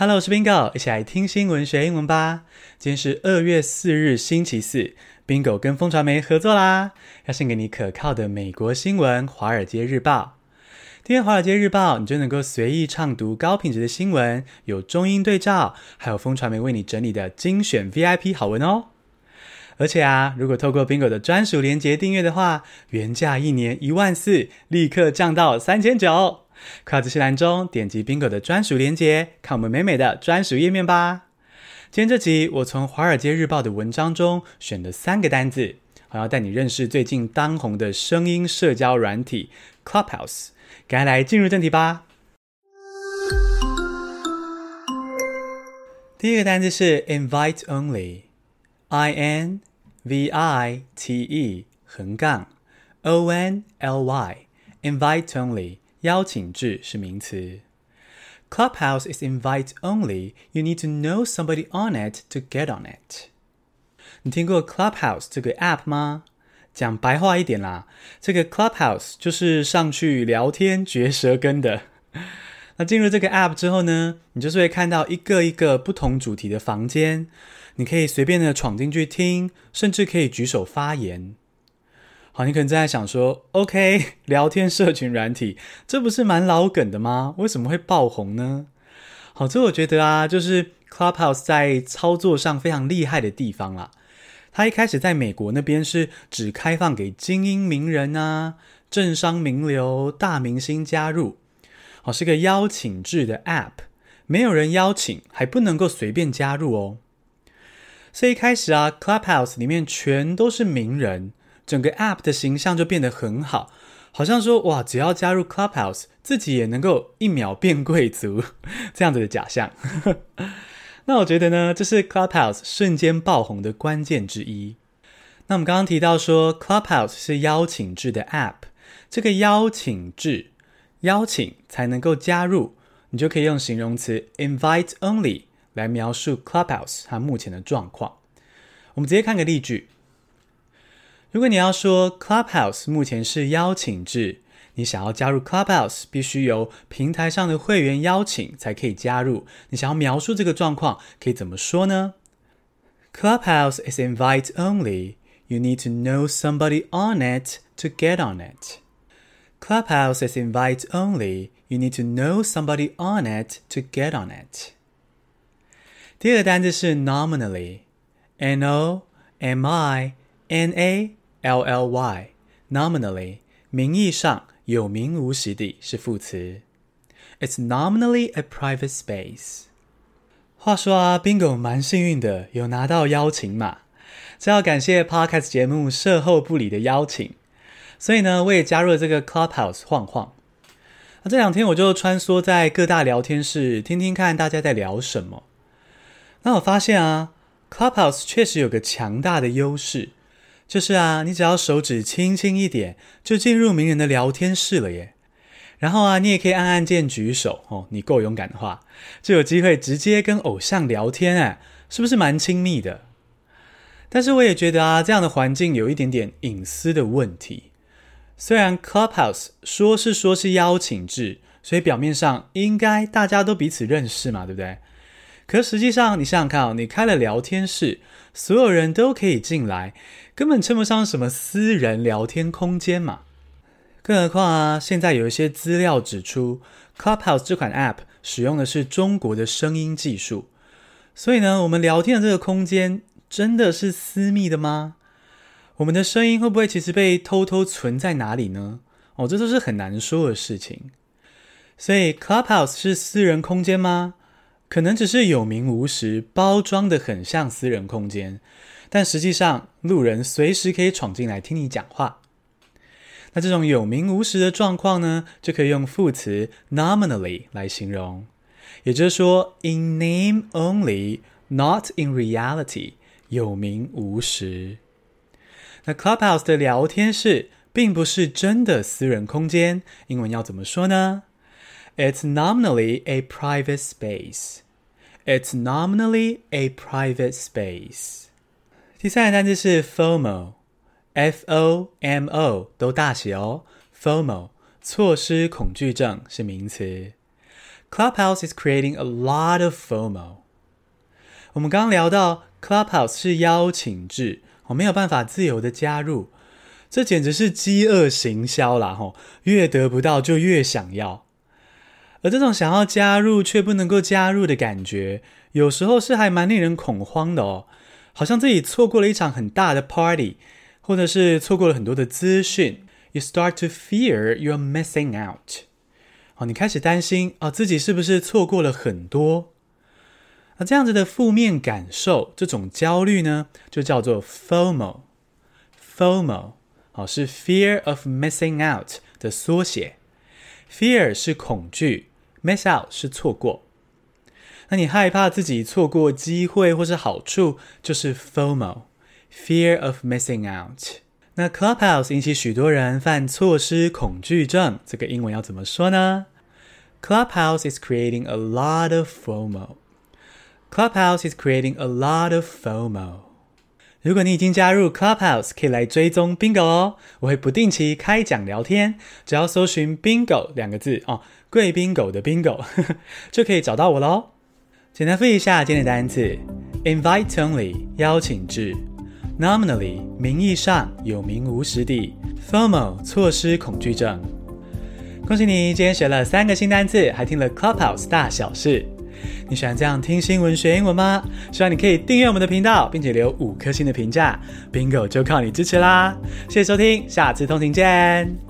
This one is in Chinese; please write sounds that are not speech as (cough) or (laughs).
Hello，我是 Bingo，一起来听新闻学英文吧。今天是二月四日，星期四，Bingo 跟风传媒合作啦，要献给你可靠的美国新闻《华尔街日报》。今天《华尔街日报》，你就能够随意畅读高品质的新闻，有中英对照，还有风传媒为你整理的精选 VIP 好文哦。而且啊，如果透过 Bingo 的专属连结订阅的话，原价一年一万四，立刻降到三千九。快到资讯栏中点击 Bingo 的专属链接，看我们美美的专属页面吧。今天这集我从《华尔街日报》的文章中选了三个单字，我要带你认识最近当红的声音社交软体 Clubhouse。赶快来进入正题吧。第一个单字是 Invite Only，I N V I T E 横杠 O N L Y，Invite Only。邀请制是名词。Clubhouse is invite only. You need to know somebody on it to get on it. 你听过 Clubhouse 这个 app 吗？讲白话一点啦，这个 Clubhouse 就是上去聊天嚼舌根的。那进入这个 app 之后呢，你就是会看到一个一个不同主题的房间，你可以随便的闯进去听，甚至可以举手发言。你可能正在想说，OK，(laughs) 聊天社群软体，这不是蛮老梗的吗？为什么会爆红呢？好，这我觉得啊，就是 Clubhouse 在操作上非常厉害的地方啦。它一开始在美国那边是只开放给精英名人啊、政商名流、大明星加入，好，是个邀请制的 App，没有人邀请，还不能够随便加入哦。所以一开始啊，Clubhouse 里面全都是名人。整个 App 的形象就变得很好，好像说哇，只要加入 Clubhouse，自己也能够一秒变贵族 (laughs) 这样子的假象。(laughs) 那我觉得呢，这是 Clubhouse 瞬间爆红的关键之一。那我们刚刚提到说 Clubhouse 是邀请制的 App，这个邀请制，邀请才能够加入，你就可以用形容词 invite only 来描述 Clubhouse 它目前的状况。我们直接看个例句。如果你要说 Clubhouse 目前是邀请制，你想要加入 Clubhouse，必须由平台上的会员邀请才可以加入。你想要描述这个状况，可以怎么说呢？Clubhouse is invite only. You need to know somebody on it to get on it. Clubhouse is invite only. You need to know somebody on it to get on it. 第二个单字是 nominally，N-O-M-I-N-A。L Lly，nominally，名义上有名无实的是副词。It's nominally a private space。话说啊，Bingo 蛮幸运的，有拿到邀请码，这要感谢 Podcast 节目射后不理的邀请。所以呢，我也加入了这个 Clubhouse 晃晃。那这两天我就穿梭在各大聊天室，听听看大家在聊什么。那我发现啊，Clubhouse 确实有个强大的优势。就是啊，你只要手指轻轻一点，就进入名人的聊天室了耶。然后啊，你也可以按按键举手哦，你够勇敢的话，就有机会直接跟偶像聊天哎，是不是蛮亲密的？但是我也觉得啊，这样的环境有一点点隐私的问题。虽然 Clubhouse 说是说是邀请制，所以表面上应该大家都彼此认识嘛，对不对？可实际上，你想想看哦，你开了聊天室，所有人都可以进来，根本称不上什么私人聊天空间嘛。更何况啊，现在有一些资料指出，Clubhouse 这款 App 使用的是中国的声音技术，所以呢，我们聊天的这个空间真的是私密的吗？我们的声音会不会其实被偷偷存在哪里呢？哦，这都是很难说的事情。所以 Clubhouse 是私人空间吗？可能只是有名无实，包装得很像私人空间，但实际上路人随时可以闯进来听你讲话。那这种有名无实的状况呢，就可以用副词 nominally 来形容，也就是说 in name only, not in reality，有名无实。那 Clubhouse 的聊天室并不是真的私人空间，英文要怎么说呢 ？It's nominally a private space. It's nominally a private space. 第三个单词是 FOMO，F-O-M-O 都大写哦。FOMO 错失恐惧症是名词。 Clubhouse is creating a lot of FOMO。我们刚刚聊到 Clubhouse 是邀请制，我没有办法自由的加入，这简直是饥饿行销啦！吼，越得不到就越想要。 而这种想要加入却不能够加入的感觉，有时候是还蛮令人恐慌的哦，好像自己错过了一场很大的 party，或者是错过了很多的资讯。You start to fear you're missing out。哦，你开始担心啊，自己是不是错过了很多？那这样子的负面感受，这种焦虑呢，就叫做 FOMO。FOMO，好，是 Fear of Missing Out 的缩写。Fear 是恐惧，Miss Out 是错过。那你害怕自己错过机会或是好处，就是 FOMO，Fear of Missing Out。那 Clubhouse 引起许多人犯错失恐惧症，这个英文要怎么说呢？Clubhouse is creating a lot of FOMO. Clubhouse is creating a lot of FOMO. 如果你已经加入 Clubhouse，可以来追踪 Bingo 哦，我会不定期开讲聊天，只要搜寻 Bingo 两个字哦，贵宾狗的 Bingo (laughs) 就可以找到我喽。简单复一下今天的单词：invite only 邀请制。Nominally，名义上有名无实的；FOMO，错失恐惧症。恭喜你，今天学了三个新单词，还听了 Clubhouse 大小事。你喜欢这样听新闻学英文吗？希望你可以订阅我们的频道，并且留五颗星的评价。Bingo 就靠你支持啦！谢谢收听，下次通勤见。